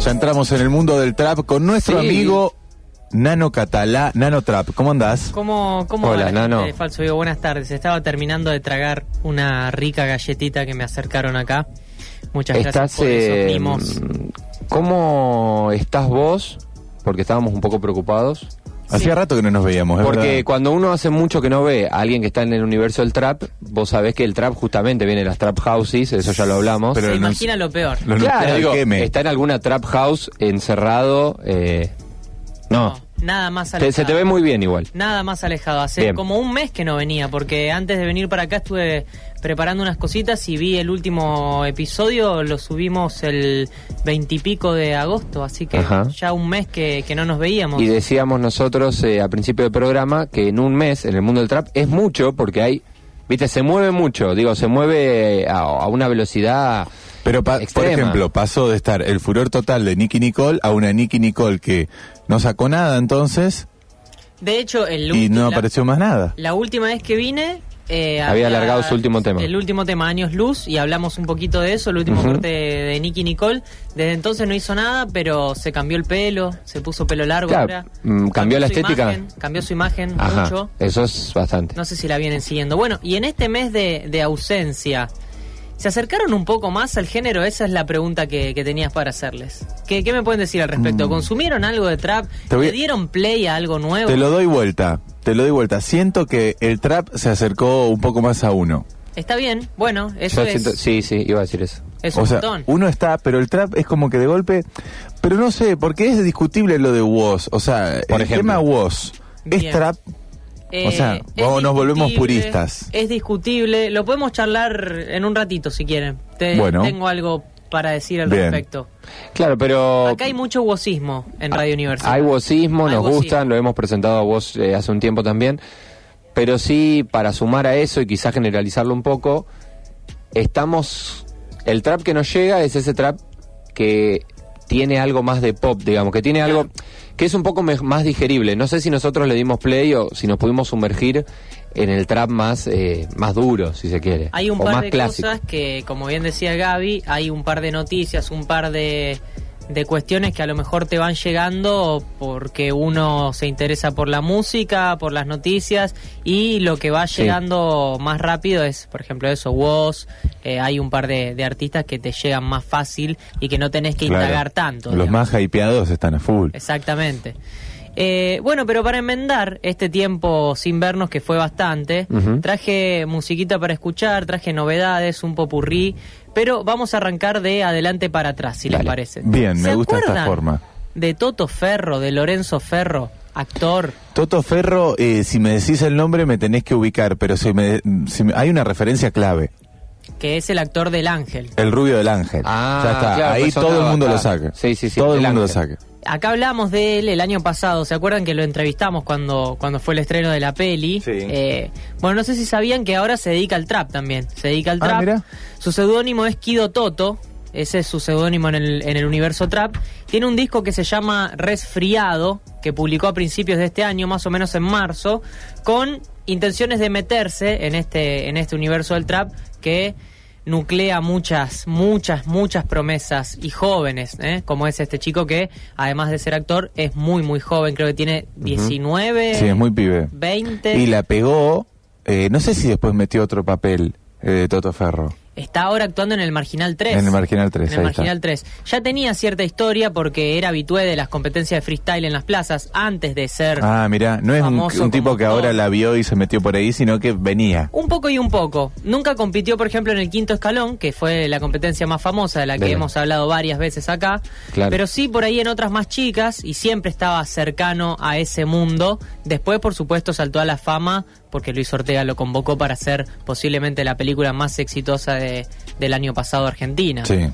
Ya entramos en el mundo del trap con nuestro Sí. amigo Nano Catalá, Nano Trap. ¿Cómo andás? ¿Cómo, cómo Hola, Nano. Falso? Buenas tardes. Estaba terminando de tragar una rica galletita que me acercaron acá. Muchas Estás, gracias por esos eh, mimos. ¿Cómo estás vos? Porque estábamos un poco preocupados. Hacía rato que no nos veíamos, ¿es Porque verdad? cuando uno hace mucho que no ve a alguien que está en el universo del trap, vos sabés que el trap justamente viene de las trap houses, eso ya lo hablamos. pero Se imagina lo peor. Lo claro, nuclear, digo, queme. está en alguna trap house encerrado. eh, no, nada más alejado. se te ve muy bien igual. Nada más alejado. Hace Bien. como un mes que no venía, porque antes de venir para acá estuve preparando unas cositas y vi el último episodio, lo subimos el veintipico de agosto, así que Ajá. ya un mes que, que no nos veíamos. Y decíamos nosotros eh, al principio del programa que en un mes en el mundo del trap es mucho porque hay, viste, se mueve mucho, digo, se mueve a, a una velocidad Pero, pa- por ejemplo, pasó de estar el furor total de Nicky Nicole a una Nicky Nicole que no sacó nada entonces De hecho, el y no la- apareció más nada. La última vez que vine... eh, Había alargado su último tema. El último tema, Años Luz, y hablamos un poquito de eso, el último corte de, de Nicky Nicole. Desde entonces no hizo nada, pero se cambió el pelo, se puso pelo largo Claro, ahora. mm, cambió la su estética. imagen, cambió su imagen Ajá, mucho. eso es bastante. No sé si la vienen siguiendo. Bueno, y en este mes de, de ausencia, ¿se acercaron un poco más al género? Esa es la pregunta que, que tenías para hacerles. ¿Qué, qué me pueden decir al respecto? ¿Consumieron algo de trap? Mm. Voy ¿Le dieron play a algo nuevo? Te lo doy vuelta, te lo doy vuelta. Siento que el trap se acercó un poco más a uno. Está bien, bueno, eso Yo es, siento- sí, sí, iba a decir eso. es o un sea, montón. uno está, pero el trap es como que de golpe, pero no sé, porque es discutible lo de Woz, o sea, Por el ejemplo. tema Woz es Bien. O sea, Eh, nos volvemos discutible, puristas. Es discutible, lo podemos charlar en un ratito si quieren. Te- Bueno. Tengo algo para decir al Bien. respecto. Claro, pero Acá hay mucho wozismo en Radio Universidad. hay vozismo, Hay nos vozismo. gustan, lo hemos presentado a vos eh, hace un tiempo también, pero sí, para sumar a eso y quizás generalizarlo un poco, estamos, el trap que nos llega es ese trap que tiene algo más de pop, digamos, que tiene algo que es un poco más digerible. No sé si nosotros le dimos play o si nos pudimos sumergir en el trap más, eh, más duro, si se quiere, Hay un o par más de clásico. cosas que, como bien decía Gaby, hay un par de noticias, un par de, de cuestiones que a lo mejor te van llegando porque uno se interesa por la música, por las noticias y lo que va Sí. llegando más rápido es, por ejemplo, eso, Woz, eh, hay un par de, de artistas que te llegan más fácil y que no tenés que Claro. indagar tanto. Los digamos. más hypeados están a full. Exactamente. Eh, bueno, pero para enmendar este tiempo sin vernos, que fue bastante, traje musiquita para escuchar, traje novedades, un popurrí, pero vamos a arrancar de adelante para atrás, si les parece. Bien, me ¿Se gusta esta forma. De Toto Ferro, de Lorenzo Ferro, actor. Toto Ferro, eh, si me decís el nombre me tenés que ubicar, pero si me, si me- hay una referencia clave, que es el actor del Ángel. el rubio del ángel. Ah, ya está, claro, ahí pues todo el mundo lo saca. Sí, sí, sí, Todo el el mundo lo saca. Acá hablamos de él el año pasado, ¿se acuerdan que lo entrevistamos cuando, cuando fue el estreno de la peli? Sí. Eh, bueno, no sé si sabían que ahora se dedica al trap también, se dedica al Ah, trap. mira. Su seudónimo es Kido Toto, ese es su seudónimo en el, en el universo trap. Tiene un disco que se llama Resfriado, que publicó a principios de este año, más o menos en marzo, con intenciones de meterse en este, en este universo del trap que nuclea muchas, muchas, muchas promesas y jóvenes, ¿eh? como es este chico que, además de ser actor, es muy, muy joven, creo que tiene 19, Sí, es muy pibe. 20. Y la pegó, eh, no sé si después metió otro papel eh, de Toto Ferro. Está ahora actuando en el Marginal 3. En el Marginal 3, En el ahí Marginal está. 3. Ya tenía cierta historia porque era habitué de las competencias de freestyle en las plazas antes de ser Ah, mira, no es un, tipo que ahora la vio y se metió por ahí, sino que venía. Un poco y un poco. Nunca compitió, por ejemplo, en el quinto escalón, que fue la competencia más famosa de la que hemos hablado varias veces acá. Claro. Pero sí por ahí en otras más chicas y siempre estaba cercano a ese mundo. Después, por supuesto, saltó a la fama porque Luis Ortega lo convocó para hacer posiblemente la película más exitosa de- del año pasado Argentina. Sí.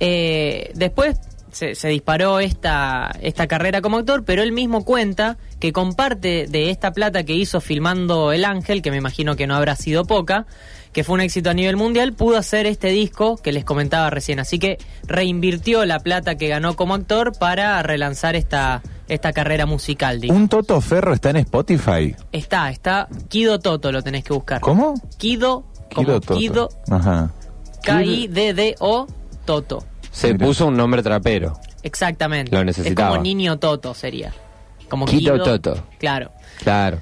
Eh, después se, se disparó esta, esta carrera como actor, pero él mismo cuenta que con parte de esta plata que hizo filmando El Ángel, que me imagino que no habrá sido poca, que fue un éxito a nivel mundial, pudo hacer este disco que les comentaba recién. Así que reinvirtió la plata que ganó como actor para relanzar esta, esta carrera musical. ¿Un Toto Ferro está en Spotify? Está, está Kido Toto, lo tenés que buscar. ¿Cómo? Kido, como Kido Toto. Kido, Ajá. K-I-D-D-O, Toto. Se Mira. puso un nombre trapero. Exactamente. Lo necesitaba. Es como niño Toto sería. Como Kido Kido Toto. Claro. Claro.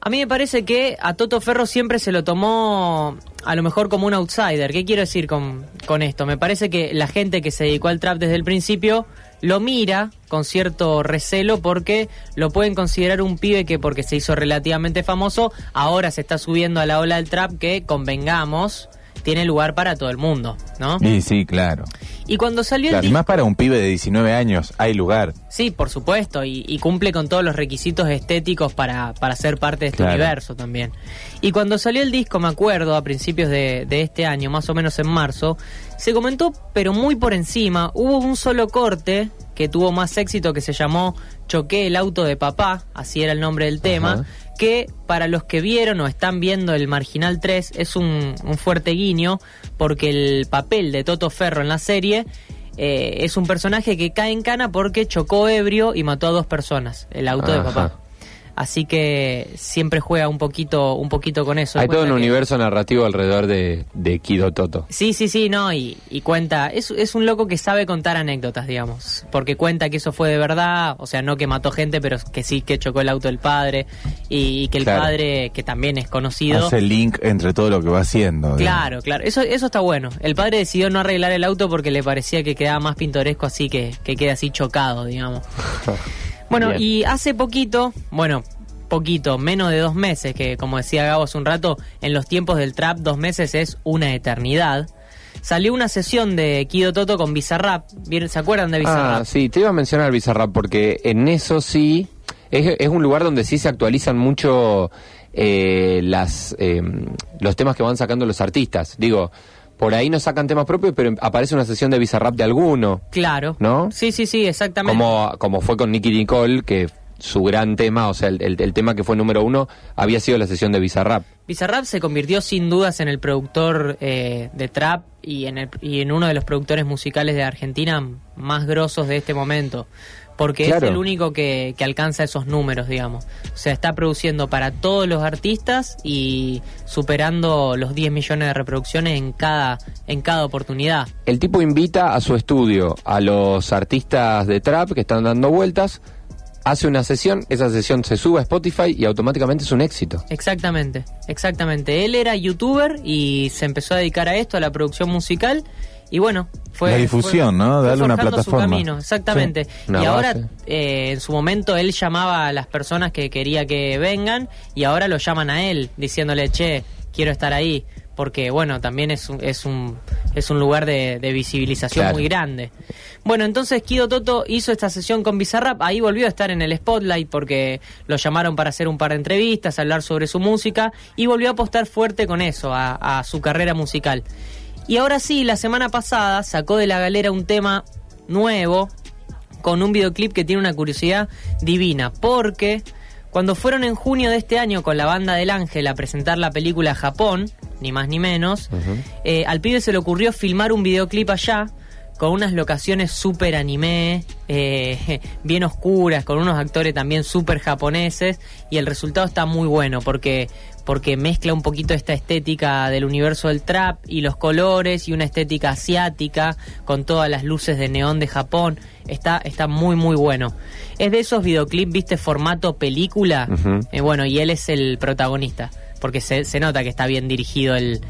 A mí me parece que a Toto Ferro siempre se lo tomó a lo mejor como un outsider. ¿Qué quiero decir con, con esto? Me parece que la gente que se dedicó al trap desde el principio lo mira con cierto recelo porque lo pueden considerar un pibe que porque se hizo relativamente famoso, ahora se está subiendo a la ola del trap que, convengamos, tiene lugar para todo el mundo, ¿no? Y sí, claro. Y cuando salió el Claro, Y disco- más para un pibe de 19 años, hay lugar. Sí, por supuesto, y, y cumple con todos los requisitos estéticos para, para ser parte de este Claro. universo también. Y cuando salió el disco, me acuerdo, a principios de, de este año, más o menos en marzo, se comentó, pero muy por encima, hubo un solo corte que tuvo más éxito que se llamó Choqué el auto de papá, así era el nombre del tema, Ajá. que para los que vieron o están viendo el Marginal 3 es un, un fuerte guiño, porque el papel de Toto Ferro en la serie eh, es un personaje que cae en cana porque chocó ebrio y mató a dos personas, el auto de papá. Así que siempre juega un poquito, un poquito con eso. Hay todo un que- universo narrativo alrededor de, de Kido Toto. Sí, sí, sí, no, y, y cuenta, es, es un loco que sabe contar anécdotas, digamos, porque cuenta que eso fue de verdad, o sea, no que mató gente, pero que sí que chocó el auto del padre y, y que el Claro. padre, que también es conocido, Hace el link entre todo lo que va haciendo. digamos. Claro, claro. Eso, eso está bueno. El padre decidió no arreglar el auto porque le parecía que quedaba más pintoresco así que, que quede así chocado, digamos. Bueno, Bien. y hace poquito, bueno, poquito, menos de dos meses, que como decía Gabo hace un rato, en los tiempos del trap dos meses es una eternidad. Salió una sesión de Kido Toto con Bizarrap. ¿Vieron- ¿Se acuerdan de Bizarrap? Ah, sí, te iba a mencionar Bizarrap porque en eso sí es, es un lugar donde sí se actualizan mucho eh, las eh, los temas que van sacando los artistas. Digo, por ahí no sacan temas propios, pero aparece una sesión de Bizarrap de alguno, Claro. ¿no? Sí, sí, sí, exactamente. Como, como fue con Nicky Nicole, que su gran tema, o sea, el, el- el tema que fue número uno, había sido la sesión de Bizarrap. Bizarrap se convirtió sin dudas en el productor eh, de trap y en, el- y en uno de los productores musicales de Argentina más grosos de este momento. Porque Claro. es el único que, que alcanza esos números, digamos. O sea, está produciendo para todos los artistas y superando los 10 millones de reproducciones en cada, en cada oportunidad. El tipo invita a su estudio a los artistas de trap que están dando vueltas, hace una sesión, esa sesión se sube a Spotify y automáticamente es un éxito. Exactamente, exactamente. Él era youtuber y se empezó a dedicar a esto, a la producción musical. Y bueno, fue. La difusión, fue- ¿no? Darle una forjando su plataforma. camino, exactamente. Sí, una y ahora, eh, en su momento, él llamaba a las personas que quería que vengan y ahora lo llaman a él, diciéndole, che, quiero estar ahí. Porque, bueno, también es un, es un, es un lugar de, de visibilización Claro. muy grande. Bueno, entonces Kido Toto hizo esta sesión con Bizarrap, ahí volvió a estar en el spotlight porque lo llamaron para hacer un par de entrevistas, hablar sobre su música y volvió a apostar fuerte con eso, a, a su carrera musical. Y ahora sí, la semana pasada sacó de la galera un tema nuevo con un videoclip que tiene una curiosidad divina, porque cuando fueron en junio de este año con la banda del Ángel a presentar la película Japón, ni más ni menos, eh, al pibe se le ocurrió filmar un videoclip allá con unas locaciones súper anime, eh, bien oscuras, con unos actores también súper japoneses, y el resultado está muy bueno porque, porque mezcla un poquito esta estética del universo del trap y los colores y una estética asiática con todas las luces de neón de Japón. Está, está muy muy bueno. Es de esos videoclips, viste, formato película. Eh, bueno, y él es el protagonista, porque se, se nota que está bien dirigido el,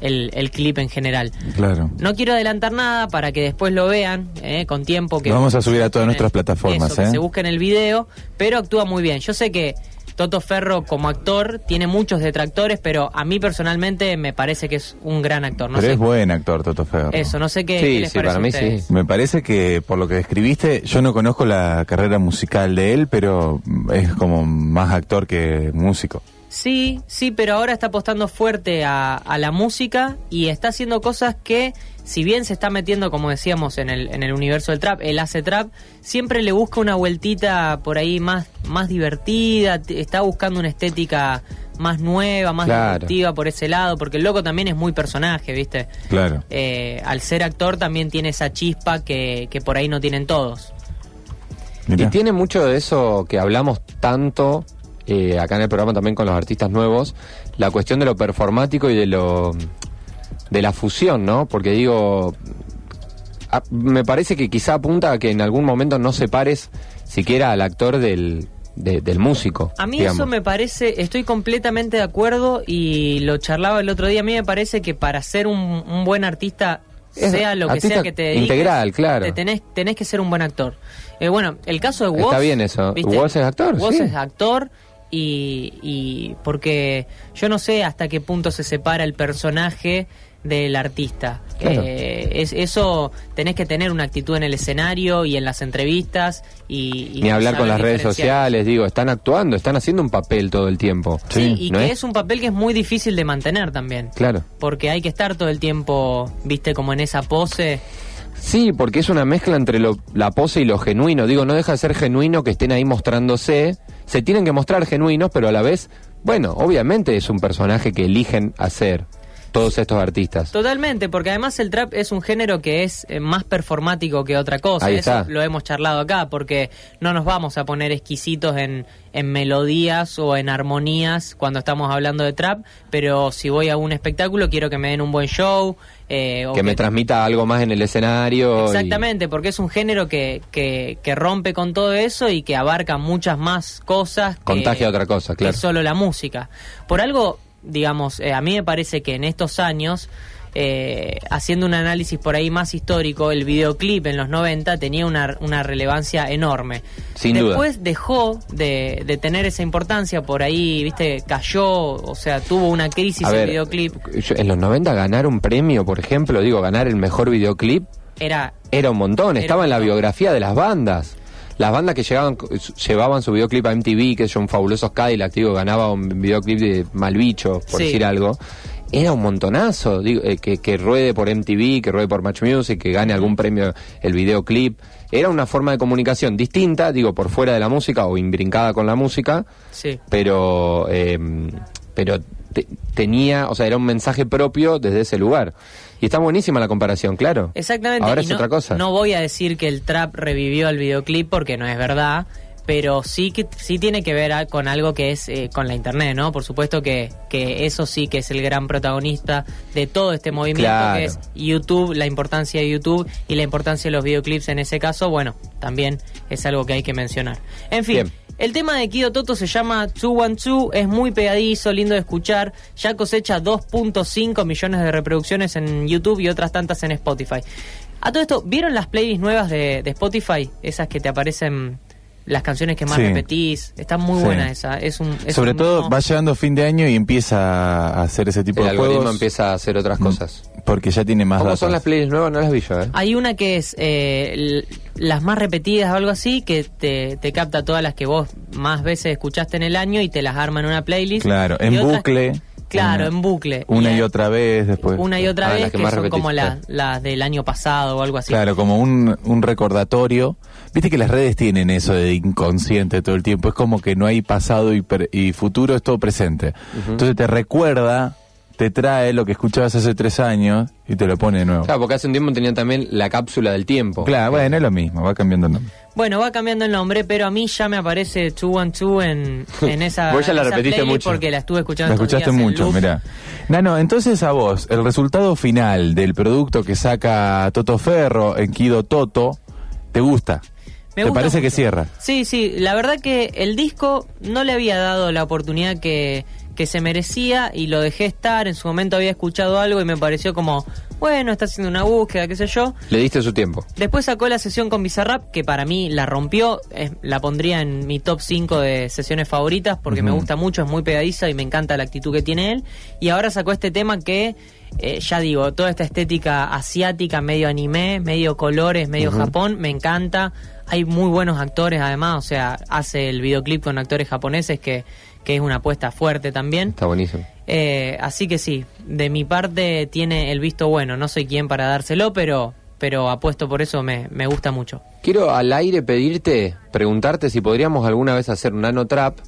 el, el clip en general. Claro. No quiero adelantar nada para que después lo vean eh, con tiempo. Que Lo vamos a subir a todas nuestras plataformas, eso, que ¿eh? se busquen el video, pero actúa muy bien. Yo sé que Toto Ferro como actor tiene muchos detractores, pero a mí personalmente me parece que es un gran actor. No Pero sé, es buen actor, Toto Ferro. Eso, no sé qué, Sí, qué les sí, parece para mí ustedes. sí. Me parece que por lo que describiste, yo no conozco la carrera musical de él, pero es como más actor que músico. Sí, sí, pero ahora está apostando fuerte a, a la música y está haciendo cosas que, si bien se está metiendo, como decíamos, en el, en el universo del trap, él hace trap, siempre le busca una vueltita por ahí más, más divertida, está buscando una estética más nueva, más Claro. divertida por ese lado, porque el loco también es muy personaje, ¿viste? Claro. Eh, al ser actor también tiene esa chispa que, que por ahí no tienen todos. Mirá. Y tiene mucho de eso que hablamos tanto eh, acá en el programa también con los artistas nuevos, la cuestión de lo performático y de lo de la fusión, ¿no? Porque digo, a- me parece que quizá apunta a que en algún momento no separes siquiera al actor del, de- del músico. A mí digamos. eso me parece, estoy completamente de acuerdo y lo charlaba el otro día, a mí me parece que para ser un, un buen artista, Es sea lo que sea que te dediques, integral, claro. te tenés, tenés que ser un buen actor. Eh, bueno, el caso de Woz... Está bien eso. Woz es actor, Woz sí. es actor y, y porque yo no sé hasta qué punto se separa el personaje del artista. Claro. Eh, es, eso tenés que tener una actitud en el escenario y en las entrevistas y... y Ni hablar con las redes sociales, digo, están actuando, están haciendo un papel todo el tiempo. Sí, y ¿no que es? es? un papel que es muy difícil de mantener también. Claro. Porque hay que estar todo el tiempo, viste, como en esa pose. Sí, porque es una mezcla entre lo- la pose y lo genuino. Digo, no deja de ser genuino que estén ahí mostrándose. Se tienen que mostrar genuinos, pero a la vez, bueno, obviamente es un personaje que eligen hacer todos estos artistas. Totalmente, porque además el trap es un género que es eh, más performático que otra cosa. Ahí Eso está. lo hemos charlado acá, porque no nos vamos a poner exquisitos en, en melodías o en armonías cuando estamos hablando de trap, pero si voy a un espectáculo quiero que me den un buen show. eh, o Que me transmita algo más en el escenario. y- Exactamente, porque es un género que, que, que rompe con todo eso y que abarca muchas más cosas. que- Contagia otra cosa, claro. que solo la música. Por algo, digamos, eh, a mí me parece que en estos años, eh, haciendo un análisis por ahí más histórico, el videoclip en los 90 tenía una, una relevancia enorme. Sin duda. Después dejó de, de tener esa importancia, por ahí, viste, cayó, o sea, tuvo una crisis A el ver, videoclip. yo- en los 90 ganar un premio, por ejemplo, digo, ganar el mejor videoclip, Era Era un montón, Era estaba un en la biografía de las bandas. Las bandas que llegaban, llevaban su videoclip a MTV, que son fabulosos Cadillac, digo, ganaba un videoclip de Malbicho, por Sí. decir algo. Era un montonazo, digo, eh, que, que ruede por MTV, que ruede por Match Music, que gane algún premio el videoclip. Era una forma de comunicación distinta, digo, por fuera de la música o imbrincada con la música, Sí. pero, eh, pero te- tenía, o sea, era un mensaje propio desde ese lugar. Y está buenísima la comparación, claro. Exactamente. Ahora y es no, otra cosa. No voy a decir que el trap revivió el videoclip porque no es verdad, pero sí que sí tiene que ver a- con algo que es eh, con la internet, ¿no? Por supuesto que, que eso sí que es el gran protagonista de todo este movimiento, Claro. que es YouTube, la importancia de YouTube y la importancia de los videoclips en ese caso, bueno, también es algo que hay que mencionar. En fin. Bien. El tema de Kido Toto se llama 212, es muy pegadizo, lindo de escuchar, ya cosecha 2.5 millones de reproducciones en YouTube y otras tantas en Spotify. A todo esto, ¿vieron las playlists nuevas de, de Spotify? Esas que te aparecen las canciones que más Sí. repetís. Está muy Sí. buena esa. Es un, es Sobre un todo va llegando fin de año y empieza a hacer ese tipo el de algoritmo juegos. empieza a hacer otras cosas. Porque ya tiene más ¿Cómo datos. son las playlists nuevas? No las vi yo, ¿eh? Hay una que es eh, las más repetidas o algo así, que te, te capta todas las que vos más veces escuchaste en el año y te las arma en una playlist. Claro, Y en otras- bucle. Claro, Una- en bucle. Una y otra vez después. Una y otra Ah, vez que son como las las del año pasado o algo así. Claro, como un, un recordatorio. Viste que las redes tienen eso de inconsciente todo el tiempo. Es como que no hay pasado y, pre- y futuro, es todo presente. Entonces te recuerda, te trae lo que escuchabas hace tres años y te lo pone de nuevo. Claro, porque hace un tiempo tenían también la cápsula del tiempo. Claro, bueno, es lo mismo, va cambiando el nombre. Bueno, va cambiando el nombre, pero a mí ya me aparece 212 en, en esa, Vos ya la esa repetiste playlist mucho. porque la estuve escuchando La escuchaste días mucho, mira. Nano, entonces a vos, el resultado final del producto que saca Toto Ferro en Kido Toto, ¿te gusta? Me ¿Te gusta parece que cierra? Sí, sí, la verdad que el disco no le había dado la oportunidad que, que se merecía y lo dejé estar. En su momento había escuchado algo y me pareció como, bueno, está haciendo una búsqueda, qué sé yo. Le diste su tiempo. Después sacó la sesión con Bizarrap, que para mí la rompió. es- la pondría en mi top 5 de sesiones favoritas porque me gusta mucho, es muy pegadiza y me encanta la actitud que tiene él. Y ahora sacó este tema que, eh, ya digo, toda esta estética asiática, medio anime, medio colores, medio Japón, me encanta. Hay muy buenos actores además, o sea, hace el videoclip con actores japoneses que, que es una apuesta fuerte también. Está buenísimo. Eh, así que sí, de mi parte tiene el visto bueno. No soy quien para dárselo, pero, pero apuesto por eso, me, me gusta mucho. Quiero al aire pedirte, preguntarte si podríamos alguna vez hacer un nano trap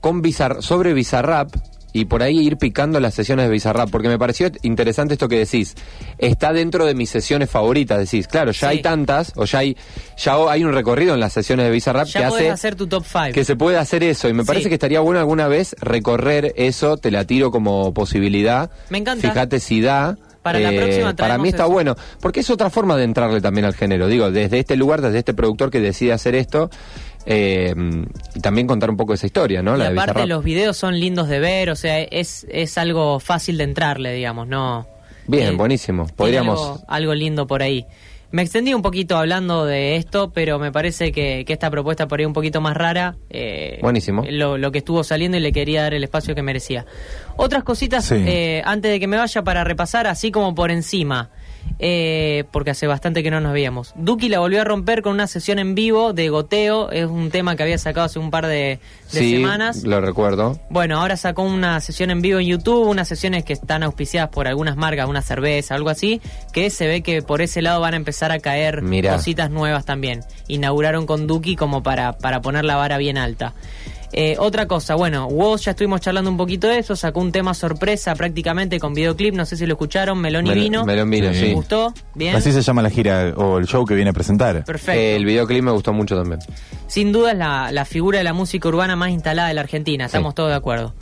con Bizar sobre Bizarrap y por ahí ir picando las sesiones de Bizarrap, porque me pareció interesante esto que decís. Está dentro de mis sesiones favoritas, decís. Claro, ya Sí. hay tantas, o ya hay ya hay un recorrido en las sesiones de Bizarrap Ya que hace hacer tu top 5. que se puede hacer eso y me parece Sí. que estaría bueno alguna vez recorrer eso, te la tiro como posibilidad. Me encanta. Fíjate si da. eh, Para la próxima para mí está eso. bueno, porque es otra forma de entrarle también al género. Digo, desde este lugar, desde este productor que decide hacer esto, eh, y también contar un poco esa historia, ¿no? La aparte los videos son lindos de ver, o sea, es, es algo fácil de entrarle, digamos, no... Bien, eh, buenísimo. Podríamos. Algo, algo lindo por ahí. Me extendí un poquito hablando de esto, pero me parece que, que esta propuesta por ahí un poquito más rara. eh, Buenísimo. Lo, lo que estuvo saliendo y le quería dar el espacio que merecía. Otras cositas, Sí. eh, antes de que me vaya para repasar, así como por encima, eh, porque hace bastante que no nos veíamos. Duki la volvió a romper con una sesión en vivo de goteo, es un tema que había sacado hace un par de, de sí, semanas. lo recuerdo. Bueno, ahora sacó una sesión en vivo en YouTube, unas sesiones que están auspiciadas por algunas marcas, una cerveza, algo así, que se ve que por ese lado van a empezar a caer Mirá. cositas nuevas también. Inauguraron con Duki como para, para poner la vara bien alta. Eh, otra cosa, bueno, Woz ya estuvimos charlando un poquito de eso, sacó un tema sorpresa prácticamente con videoclip, no sé si lo escucharon, Melón y Mel- Vino. Melón Vino, Sí. ¿Les gustó? Bien. Así se llama la gira o el show que viene a presentar. Perfecto. El videoclip me gustó mucho también. Sin duda es la, la figura de la música urbana más instalada de la Argentina, estamos Sí. todos de acuerdo.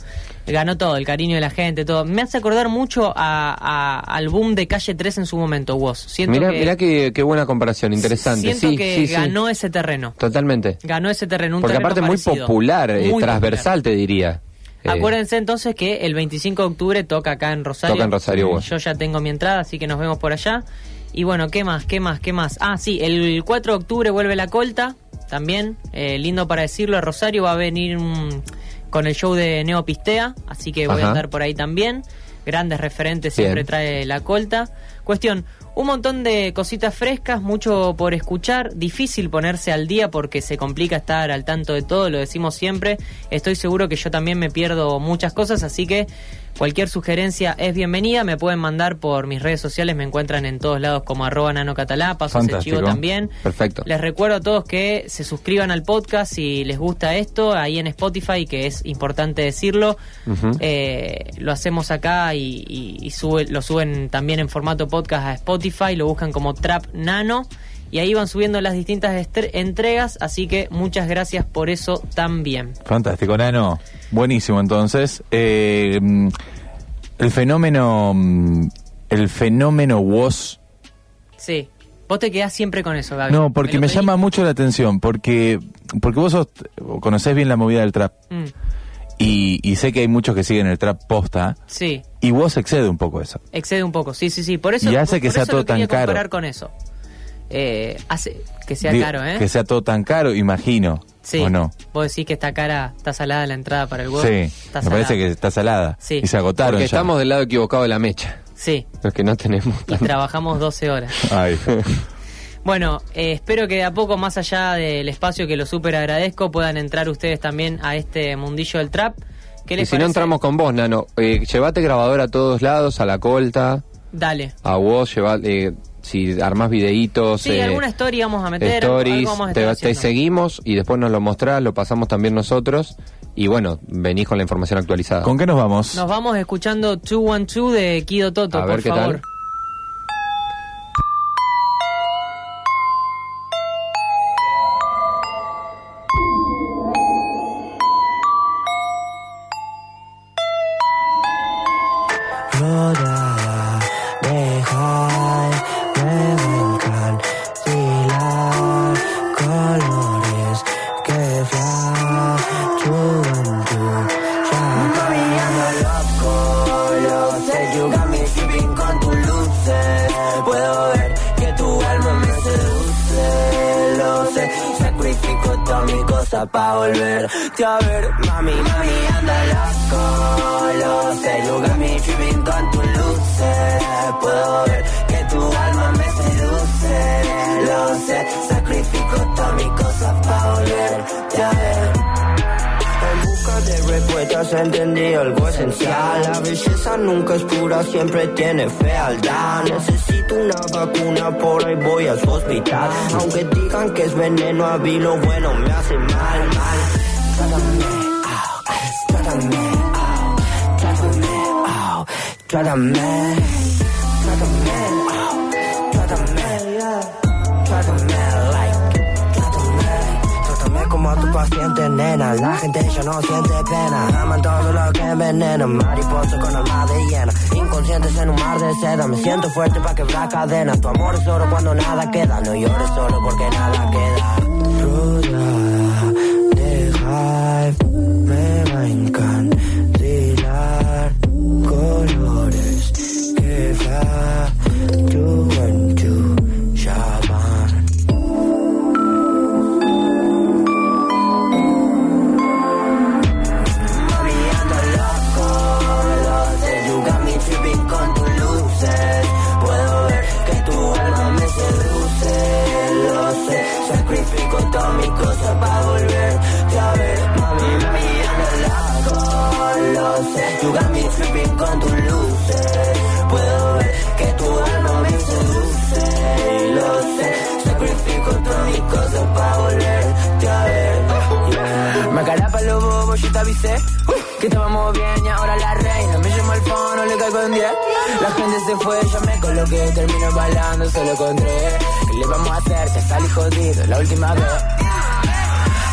Ganó todo, el cariño de la gente, todo. Me hace acordar mucho a, a- al boom de Calle 3 en su momento, Woz. Siento Mirá, que, mirá qué, qué buena comparación, interesante. Siento sí, que sí, sí. ganó ese terreno. Totalmente. Ganó ese terreno, un Porque terreno aparte muy parecido. popular, eh, Muy transversal te diría. Eh, Acuérdense entonces que el 25 de octubre toca acá en Rosario. Toca en Rosario, Woz. Yo ya tengo mi entrada, así que nos vemos por allá. Y bueno, ¿qué más? ¿Qué más? ¿Qué más? Ah, sí, el 4 de octubre vuelve la colta, también. eh, lindo para decirlo, Rosario va a venir mm, con el show de Neopistea, así que voy Ajá. a andar por ahí también. Grandes referentes Bien. siempre trae la colta. Cuestión, un montón de cositas frescas, mucho por escuchar, difícil ponerse al día porque se complica estar al tanto de todo, lo decimos siempre. Estoy seguro que yo también me pierdo muchas cosas, así que cualquier sugerencia es bienvenida. Me pueden mandar por mis redes sociales, me encuentran en todos lados como arroba nanocatalá, paso ese chivo también. Perfecto. Les recuerdo a todos que se suscriban al podcast si les gusta esto, ahí en Spotify, que es importante decirlo. Eh, lo hacemos acá y, y- y sube- lo suben también en formato podcast a Spotify, lo buscan como Trap Nano y ahí van subiendo las distintas entregas, así que muchas gracias por eso también. Fantástico, Nano. Buenísimo, entonces. Eh, mm, el fenómeno. mm, El fenómeno Woz. Sí, vos te quedás siempre con eso, Gaby. No, porque me llama mucho la atención. Porque, porque vos sos, conocés bien la movida del trap. Mm, Y, y sé que hay muchos que siguen el trap posta. sí, Y vos excede un poco eso. excede un poco, sí, sí, sí. Por eso, Y hace por- que por sea eso todo tan caro. comparar con eso. Eh, hace que sea Digo, caro, ¿eh? Que sea todo tan caro, imagino. Sí. ¿O no? Vos decís que está cara, está salada la entrada para el huevo. Sí, Está me salada. parece que está salada. Sí. Y se agotaron Porque ya. estamos del lado equivocado de la mecha. Sí, Los que no tenemos. y trabajamos 12 horas. Ay. Bueno, eh, espero que de a poco, más allá del espacio que lo súper agradezco, puedan entrar ustedes también a este mundillo del trap. ¿Qué Y les si no entramos con vos, Nano, eh, llevate grabador a todos lados, a la colta, Dale. a vos, lleva, eh, si armás videitos, Sí, eh, alguna story vamos a meter. algo- algo stories, vamos a te, seguimos y después nos lo mostrás, lo pasamos también nosotros y bueno, venís con la información actualizada. ¿Con qué nos vamos? Nos vamos escuchando 212 de Kido Toto, A ver por qué favor. tal. Mi cosa pa' volverte a ver Mami, mami, anda loco, lo sé got me tripping con tus luces. Puedo ver que tu alma me seduce, lo sé Sacrifico toda mi cosa pa' volverte a ver de respuesta has entendido algo esencial. La belleza nunca es pura, siempre tiene fealdad. Necesito una vacuna, por ahí voy a su hospital. Aunque digan que es veneno, a mí lo bueno me hace mal, mal. Trátame, ah, trátame, ah, trátame, ah, trátame, trátame, ah, trátame, trátame, like, como tu paciente, nena. La gente ya no siente pena, aman todo lo que envenena. Mariposa con alma de hiena, inconscientes en un mar de seda. Me siento fuerte para quebrar cadenas. Tu amor es oro cuando nada queda. No llores solo porque nada queda. Fono, le caigo en 10. La gente se fue, ya me coloqué, termino bailando, solo con tres. ¿Qué le vamos a hacer? Ya salí jodido, la última vez.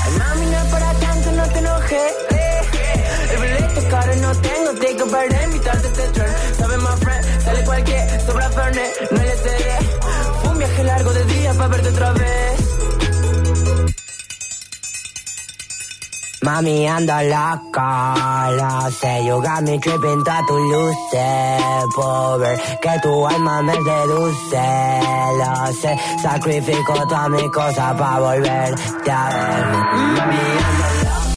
Ay, mami, no para tanto, no te enojes. El boleto caro no tengo, te comparé invitarte a este tren. Sabe más friend, sale cualquier, sobra Fernet, no le cede. Fue un viaje largo de días para verte otra vez. Mami, ando loca, lo sé, you got me tripping todas tus luces, por ver que tu alma me seduce, lo sé, sacrifico todas mis cosas para volverte a ver.